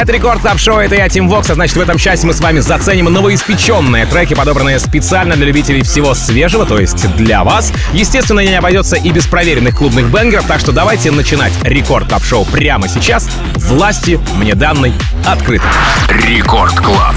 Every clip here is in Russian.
Это Record Club Show, это я, Tim Vox, а значит в этом части мы с вами заценим новоиспеченные треки, подобранные специально для любителей всего свежего, то есть для вас. Естественно, не обойдется и без проверенных клубных бенгеров, так что давайте начинать Record Club Show прямо сейчас. Власти мне данной открыты. Рекорд Клаб.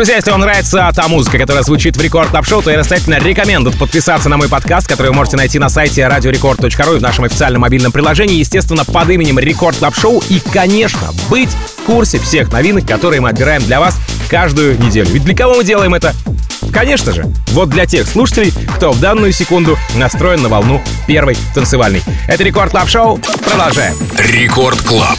Друзья, если вам нравится та музыка, которая звучит в Record Club Show, то я настоятельно рекомендую подписаться на мой подкаст, который вы можете найти на сайте radiorecord.ru и в нашем официальном мобильном приложении, естественно, под именем Record Club Show. И, конечно, быть в курсе всех новинок, которые мы отбираем для вас каждую неделю. Ведь для кого мы делаем это? Конечно же, вот для тех слушателей, кто в данную секунду настроен на волну первой танцевальной. Это Record Club Show. Продолжаем. Record Club.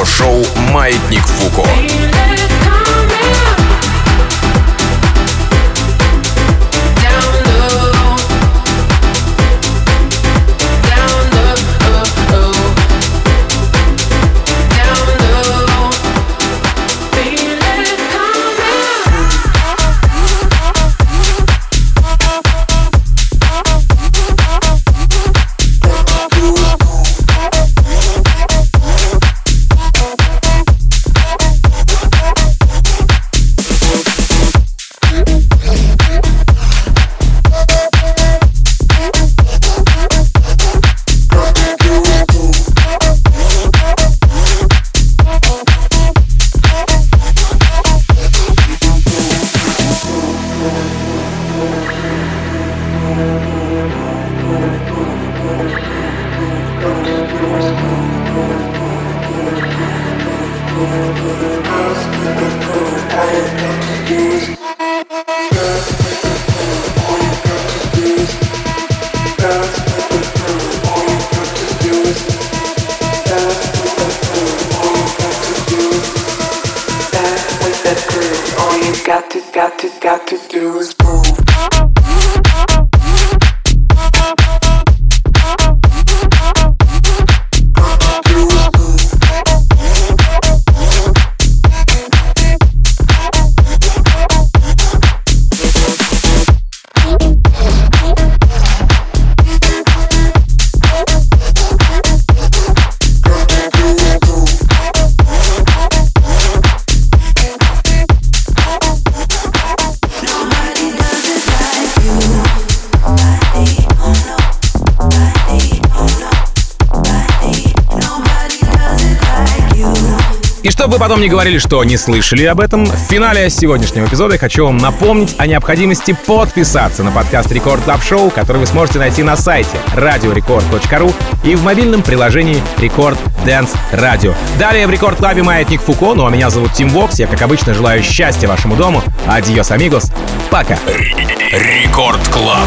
Радиошоу «Маятник Фуко». Got to, do is move. Чтобы потом не говорили, что не слышали об этом, в финале сегодняшнего эпизода я хочу вам напомнить о необходимости подписаться на подкаст Record Club Show, который вы сможете найти на сайте radiorecord.ru и в мобильном приложении Record Dance Radio. Далее в Record Club е Маятник Фуко, ну а меня зовут Tim Vox, я как обычно желаю счастья вашему дому. Adiós, amigos. Пока. Record Club.